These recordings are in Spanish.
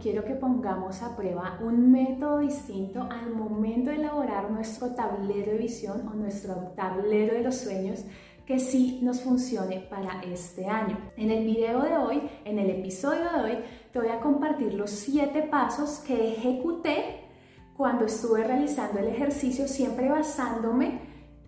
quiero que pongamos a prueba un método distinto al momento de elaborar nuestro tablero de visión o nuestro tablero de los sueños que sí nos funcione para este año. En el video de hoy, en el episodio de hoy, te voy a compartir los siete pasos que ejecuté cuando estuve realizando el ejercicio, siempre basándome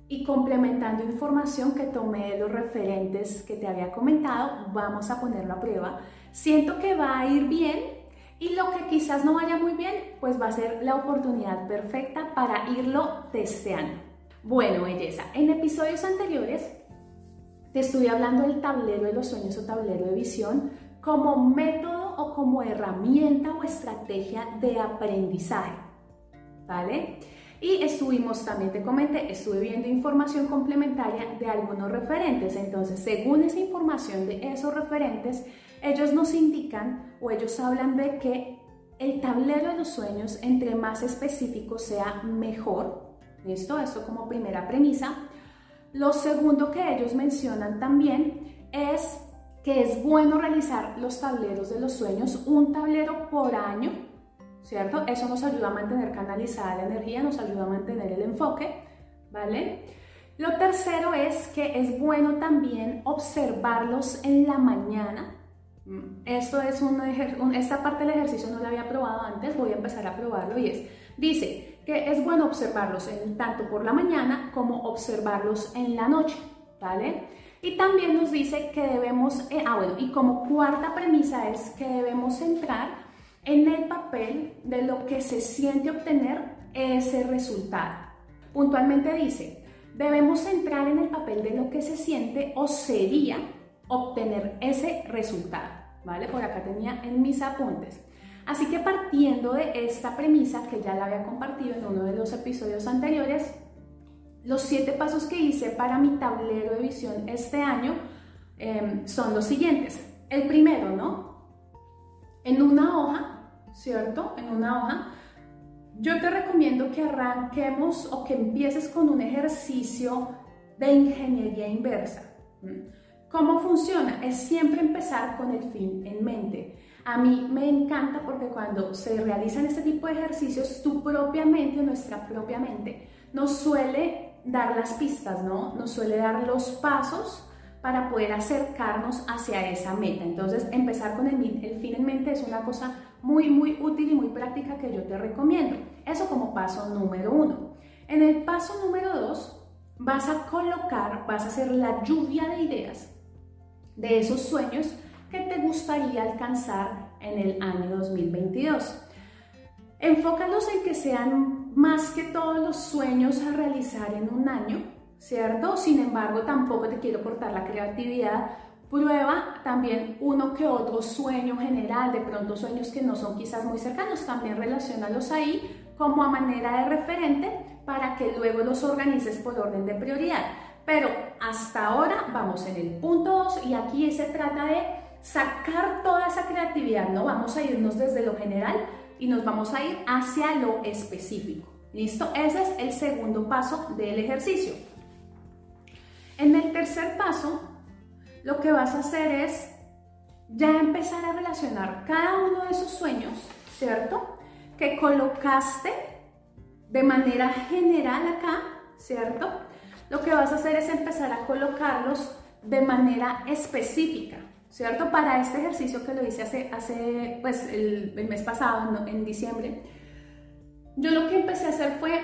y complementando información que tomé de los referentes que te había comentado. Vamos a ponerlo a prueba. Siento que va a ir bien y lo que quizás no vaya muy bien, pues va a ser la oportunidad perfecta para irlo testeando. Bueno, belleza, en episodios anteriores te estoy hablando del tablero de los sueños o tablero de visión como método o como herramienta o estrategia de aprendizaje. ¿Vale? Y estuvimos, también te comenté, estuve viendo información complementaria de algunos referentes. Entonces, según esa información de esos referentes, ellos nos indican o ellos hablan de que el tablero de los sueños, entre más específico sea, mejor. ¿Listo? Esto como primera premisa. Lo segundo que ellos mencionan también es que es bueno realizar los tableros de los sueños, un tablero por año, ¿cierto? Eso nos ayuda a mantener canalizada la energía, nos ayuda a mantener el enfoque, ¿vale? Lo tercero es que es bueno también observarlos en la mañana. Mm, esto es un, esta parte del ejercicio no la había probado antes, voy a empezar a probarlo y es, dice, que es bueno observarlos tanto por la mañana como observarlos en la noche, ¿vale? Y también nos dice que debemos, eh, ah bueno, y como cuarta premisa es que debemos entrar en el papel de lo que se siente obtener ese resultado. Puntualmente dice, debemos entrar en el papel de lo que se siente o sería obtener ese resultado, ¿vale? Por acá tenía en mis apuntes. Así que partiendo de esta premisa que ya la había compartido en uno de los episodios anteriores, los siete pasos que hice para mi tablero de visión este año em, son los siguientes. El primero, ¿no? En una hoja, ¿cierto? En una hoja, yo te recomiendo que arranquemos o que empieces con un ejercicio de ingeniería inversa. ¿Cómo funciona? Es siempre empezar con el fin en mente. A mí me encanta porque cuando se realizan este tipo de ejercicios, tu propia mente, nuestra propia mente, nos suele dar las pistas, ¿no? Nos suele dar los pasos para poder acercarnos hacia esa meta. Entonces, empezar con el, el fin en mente es una cosa muy, muy útil y muy práctica que yo te recomiendo. Eso como paso número uno. En el paso número dos, vas a colocar, vas a hacer la lluvia de ideas de esos sueños que te gustaría alcanzar en el año 2022. Enfócalos en que sean más que todos los sueños a realizar en un año, ¿cierto? Sin embargo, tampoco te quiero cortar la creatividad. Prueba también uno que otro sueño general, de pronto sueños que no son quizás muy cercanos, también relacionalos ahí como a manera de referente para que luego los organices por orden de prioridad. Pero hasta ahora vamos en el punto 2 y aquí se trata de sacar toda esa creatividad, ¿no? Vamos a irnos desde lo general y nos vamos a ir hacia lo específico. ¿Listo? Ese es el segundo paso del ejercicio. En el tercer paso, lo que vas a hacer es ya empezar a relacionar cada uno de esos sueños, ¿cierto? Que colocaste de manera general acá, ¿cierto? Lo que vas a hacer es empezar a colocarlos de manera específica. ¿cierto? Para este ejercicio que lo hice hace, hace pues, el, mes pasado, en diciembre, yo lo que empecé a hacer fue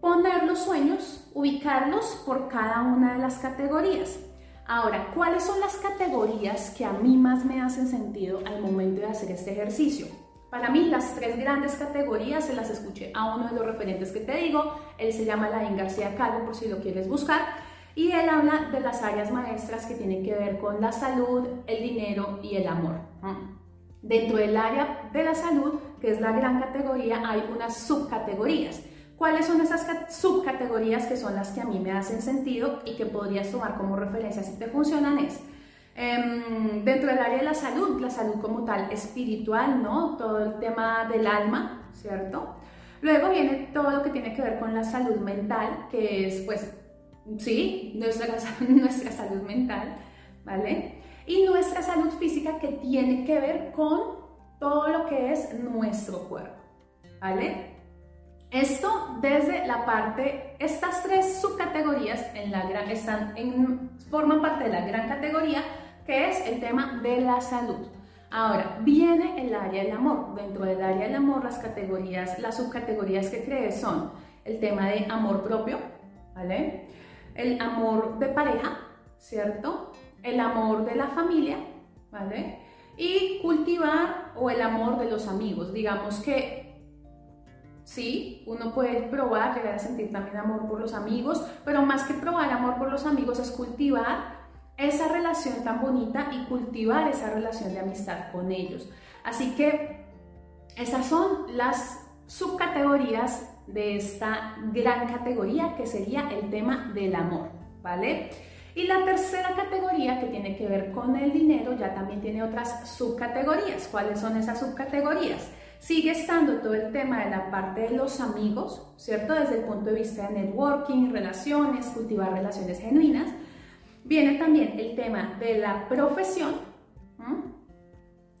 poner los sueños, ubicarlos por cada una de las categorías. Ahora, ¿cuáles son las categorías que a mí más me hacen sentido al momento de hacer este ejercicio? Para mí, las tres grandes categorías se las escuché a uno de los referentes que te digo. Él se llama Laín García Calvo, por si lo quieres buscar y él habla de las áreas maestras que tienen que ver con la salud, el dinero y el amor. Dentro del área de la salud, que es la gran categoría, hay unas subcategorías. ¿Cuáles son esas subcategorías que son las que a mí me hacen sentido y que podrías tomar como referencia si te funcionan? Es em, dentro del área de la salud, la salud como tal espiritual, ¿no? Todo el tema del alma, ¿cierto? Luego viene todo lo que tiene que ver con la salud mental, que es pues sí, nuestra, nuestra salud mental, ¿vale? Y nuestra salud física que tiene que ver con todo lo que es nuestro cuerpo, ¿vale? Esto desde la parte, estas tres subcategorías en la gran, están en, forman parte de la gran categoría que es el tema de la salud. Ahora, viene el área del amor. Dentro del área del amor, las categorías, las subcategorías que crees son el tema de amor propio, ¿vale? El amor de pareja, ¿cierto? El amor de la familia, ¿vale? Y cultivar o el amor de los amigos. Digamos que Sí, uno puede probar, llegar a sentir también amor por los amigos, pero más que probar amor por los amigos es cultivar esa relación tan bonita y cultivar esa relación de amistad con ellos. Así que esas son las subcategorías de esta gran categoría que sería el tema del amor, ¿vale? Y la tercera categoría que tiene que ver con el dinero ya también tiene otras subcategorías. ¿Cuáles son esas subcategorías? Sigue estando todo el tema de la parte de los amigos, ¿cierto? Desde el punto de vista de networking, relaciones, cultivar relaciones genuinas. Viene también el tema de la profesión,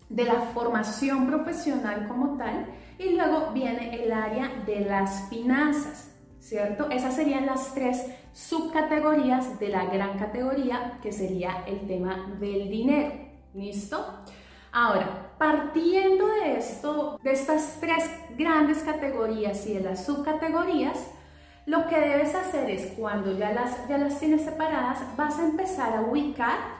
de la formación profesional como tal, y luego viene el área de las finanzas, ¿cierto? Esas serían las tres subcategorías de la gran categoría que sería el tema del dinero. ¿Listo? Ahora, partiendo de esto, de estas tres grandes categorías y de las subcategorías, lo que debes hacer es cuando ya las, ya las tienes separadas, vas a empezar a ubicar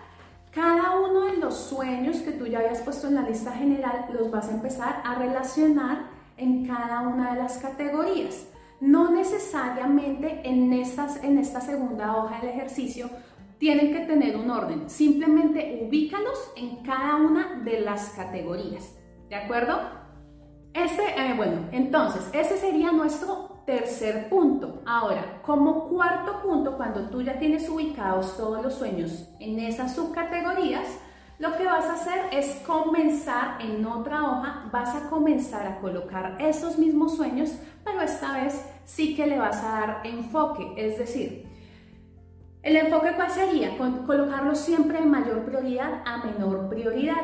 cada uno de los sueños que tú ya habías puesto en la lista general, los vas a empezar a relacionar en cada una de las categorías. No necesariamente en, estas, en esta segunda hoja del ejercicio tienen que tener un orden, simplemente ubícalos en cada una de las categorías, ¿de acuerdo? Este, bueno, entonces, ese sería nuestro tercer punto. Ahora, como cuarto punto, cuando tú ya tienes ubicados todos los sueños en esas subcategorías, lo que vas a hacer es comenzar en otra hoja, vas a comenzar a colocar esos mismos sueños, pero esta vez sí que le vas a dar enfoque, es decir, el enfoque cuál sería? colocarlo siempre de mayor prioridad a menor prioridad,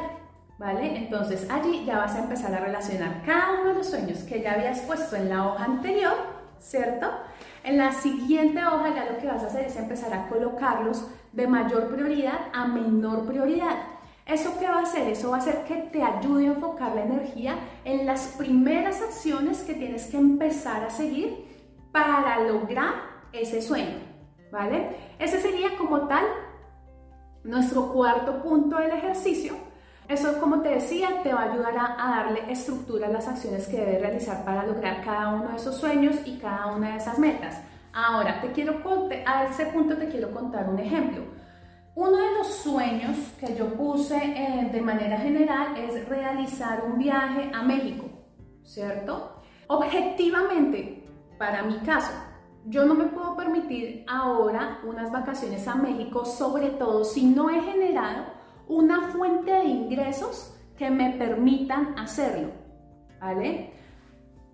¿vale? Entonces allí ya vas a empezar a relacionar cada uno de los sueños que ya habías puesto en la hoja anterior, ¿cierto? En la siguiente hoja ya lo que vas a hacer es empezar a colocarlos de mayor prioridad a menor prioridad. ¿Eso qué va a hacer? Eso va a hacer que te ayude a enfocar la energía en las primeras acciones que tienes que empezar a seguir para lograr ese sueño, ¿vale? Ese sería como tal nuestro cuarto punto del ejercicio. Eso, como te decía, te va a ayudar a, darle estructura a las acciones que debes realizar para lograr cada uno de esos sueños y cada una de esas metas. Ahora, te quiero a ese punto te quiero contar un ejemplo. Uno de los sueños que yo puse eh, de manera general es realizar un viaje a México, ¿cierto? Objetivamente, para mi caso, yo no me puedo permitir ahora unas vacaciones a México, sobre todo si no he generado una fuente de ingresos que me permitan hacerlo, ¿vale?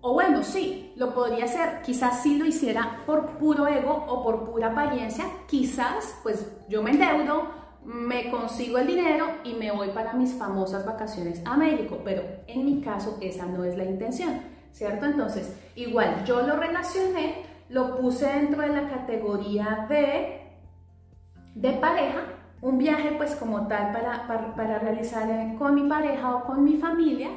O bueno, sí, lo podría hacer, quizás si lo hiciera por puro ego o por pura apariencia, quizás pues yo me endeudo, me consigo el dinero y me voy para mis famosas vacaciones a México, pero en mi caso esa no es la intención, ¿cierto? Entonces, igual yo lo relacioné, lo puse dentro de la categoría de, de pareja, un viaje pues como tal para, para realizar con mi pareja o con mi familia,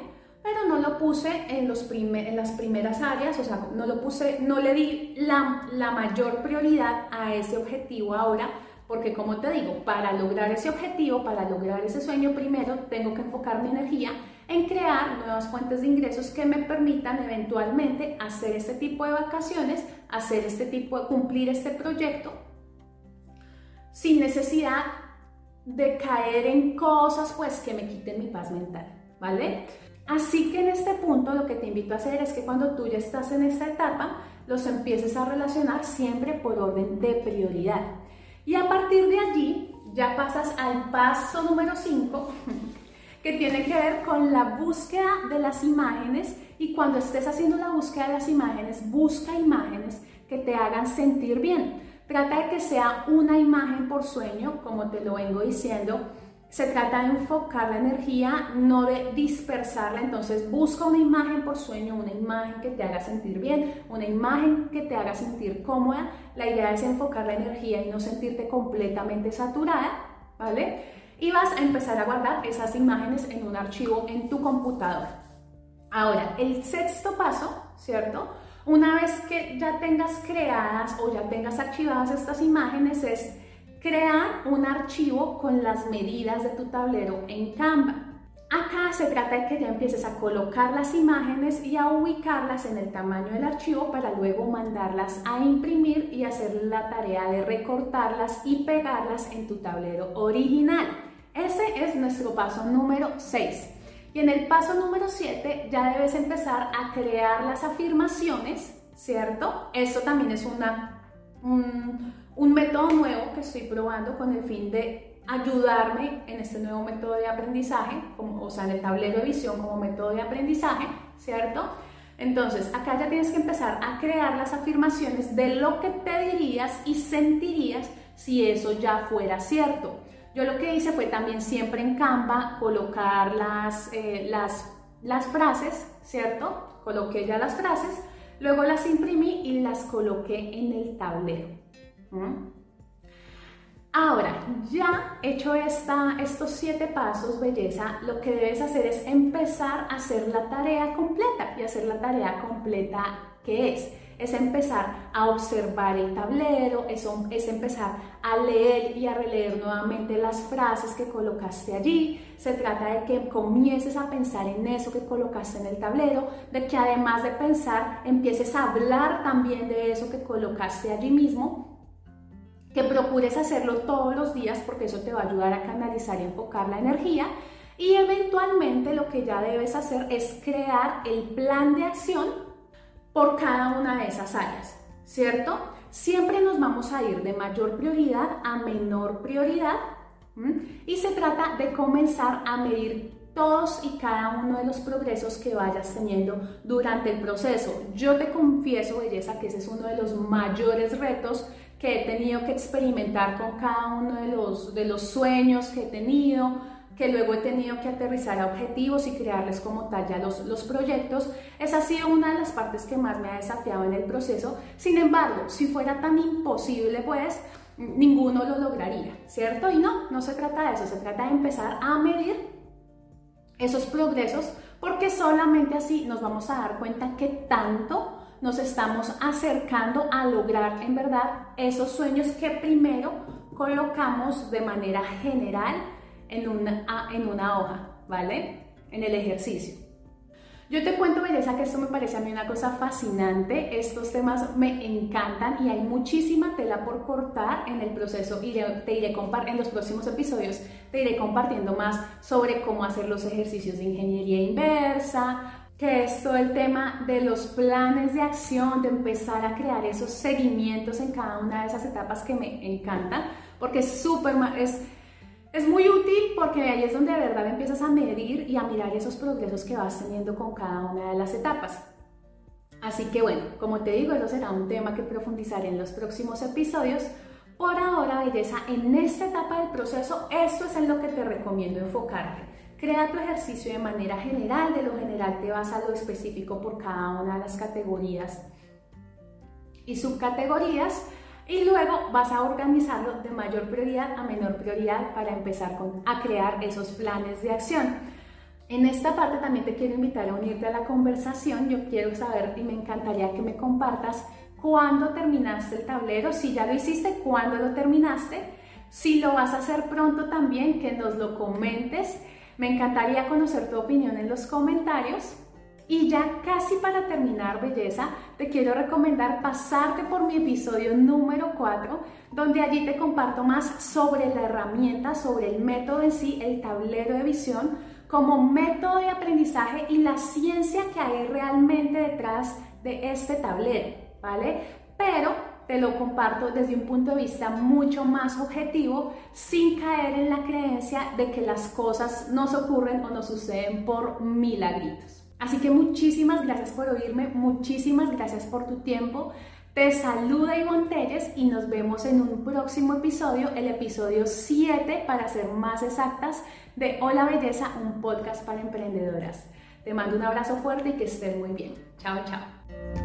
pero no lo puse en, los en las primeras áreas, o sea, no lo puse, no le di la, la mayor prioridad a ese objetivo ahora, porque como te digo, para lograr ese objetivo, para lograr ese sueño, primero tengo que enfocar mi energía en crear nuevas fuentes de ingresos que me permitan eventualmente hacer este tipo de vacaciones, hacer este tipo cumplir este proyecto sin necesidad de caer en cosas pues que me quiten mi paz mental, ¿vale? Así que en este punto lo que te invito a hacer es que cuando tú ya estás en esta etapa, los empieces a relacionar siempre por orden de prioridad. Y a partir de allí ya pasas al paso número 5, que tiene que ver con la búsqueda de las imágenes y cuando estés haciendo la búsqueda de las imágenes, busca imágenes que te hagan sentir bien. Trata de que sea una imagen por sueño, como te lo vengo diciendo, se trata de enfocar la energía, no de dispersarla. Entonces busca una imagen por sueño, una imagen que te haga sentir bien, una imagen que te haga sentir cómoda. La idea es enfocar la energía y no sentirte completamente saturada, ¿vale? Y vas a empezar a guardar esas imágenes en un archivo en tu computadora. Ahora, el sexto paso, ¿cierto? Una vez que ya tengas creadas o ya tengas archivadas estas imágenes es Crea un archivo con las medidas de tu tablero en Canva. Acá se trata de que ya empieces a colocar las imágenes y a ubicarlas en el tamaño del archivo para luego mandarlas a imprimir y hacer la tarea de recortarlas y pegarlas en tu tablero original. Ese es nuestro paso número 6. Y en el paso número 7 ya debes empezar a crear las afirmaciones, ¿cierto? Esto también es una, un método nuevo que estoy probando con el fin de ayudarme en este nuevo método de aprendizaje, como, o sea, en el tablero de visión como método de aprendizaje, ¿cierto? Entonces, acá ya tienes que empezar a crear las afirmaciones de lo que te dirías y sentirías si eso ya fuera cierto. Yo lo que hice fue también siempre en Canva colocar las, eh, las, las frases, ¿cierto? Coloqué ya las frases, luego las imprimí y las coloqué en el tablero. Ahora, ya hecho esta, estos siete pasos, belleza, lo que debes hacer es empezar a hacer la tarea completa. Y hacer la tarea completa, ¿qué es? Es empezar a observar el tablero, es, es empezar a leer y a releer nuevamente las frases que colocaste allí. Se trata de que comiences a pensar en eso que colocaste en el tablero, de que además de pensar, empieces a hablar también de eso que colocaste allí mismo que procures hacerlo todos los días porque eso te va a ayudar a canalizar y enfocar la energía. Y eventualmente lo que ya debes hacer es crear el plan de acción por cada una de esas áreas, ¿cierto? Siempre nos vamos a ir de mayor prioridad a menor prioridad y se trata de comenzar a medir todos y cada uno de los progresos que vayas teniendo durante el proceso. Yo te confieso, belleza, que ese es uno de los mayores retos que he tenido que experimentar con cada uno de los, de los sueños que he tenido, que luego he tenido que aterrizar a objetivos y crearles como tal ya los, los proyectos. Esa ha sido una de las partes que más me ha desafiado en el proceso. Sin embargo, si fuera tan imposible, pues ninguno lo lograría, ¿cierto? Y no, no se trata de eso, se trata de empezar a medir esos progresos porque solamente así nos vamos a dar cuenta que tanto nos estamos acercando a lograr en verdad esos sueños que primero colocamos de manera general en una, en una hoja, ¿vale? En el ejercicio. Yo te cuento, belleza, que esto me parece a mí una cosa fascinante. Estos temas me encantan y hay muchísima tela por cortar en el proceso y te iré en los próximos episodios te iré compartiendo más sobre cómo hacer los ejercicios de ingeniería inversa, que es todo el tema de los planes de acción, de empezar a crear esos seguimientos en cada una de esas etapas que me encantan, porque es súper, es, es muy útil porque ahí es donde de verdad empiezas a medir y a mirar esos progresos que vas teniendo con cada una de las etapas. Así que bueno, como te digo, eso será un tema que profundizaré en los próximos episodios. Por ahora, belleza, en esta etapa del proceso, esto es en lo que te recomiendo enfocarte. Crea tu ejercicio de manera general, de lo general te vas a lo específico por cada una de las categorías y subcategorías y luego vas a organizarlo de mayor prioridad a menor prioridad para empezar a crear esos planes de acción. En esta parte también te quiero invitar a unirte a la conversación. Yo quiero saber y me encantaría que me compartas cuándo terminaste el tablero, si ya lo hiciste, cuándo lo terminaste, si lo vas a hacer pronto también, que nos lo comentes me encantaría conocer tu opinión en los comentarios. Y ya casi para terminar, belleza, te quiero recomendar pasarte por mi episodio número 4, donde allí te comparto más sobre la herramienta, sobre el método en sí, el tablero de visión, como método de aprendizaje y la ciencia que hay realmente detrás de este tablero, ¿vale? Pero te lo comparto desde un punto de vista mucho más objetivo, sin caer en la creencia de que las cosas nos ocurren o nos suceden por milagritos. Así que muchísimas gracias por oírme, muchísimas gracias por tu tiempo. Te saluda Ivonne Telles y nos vemos en un próximo episodio, el episodio 7 para ser más exactas de Hola Belleza, un podcast para emprendedoras. Te mando un abrazo fuerte y que estés muy bien. Chao, chao.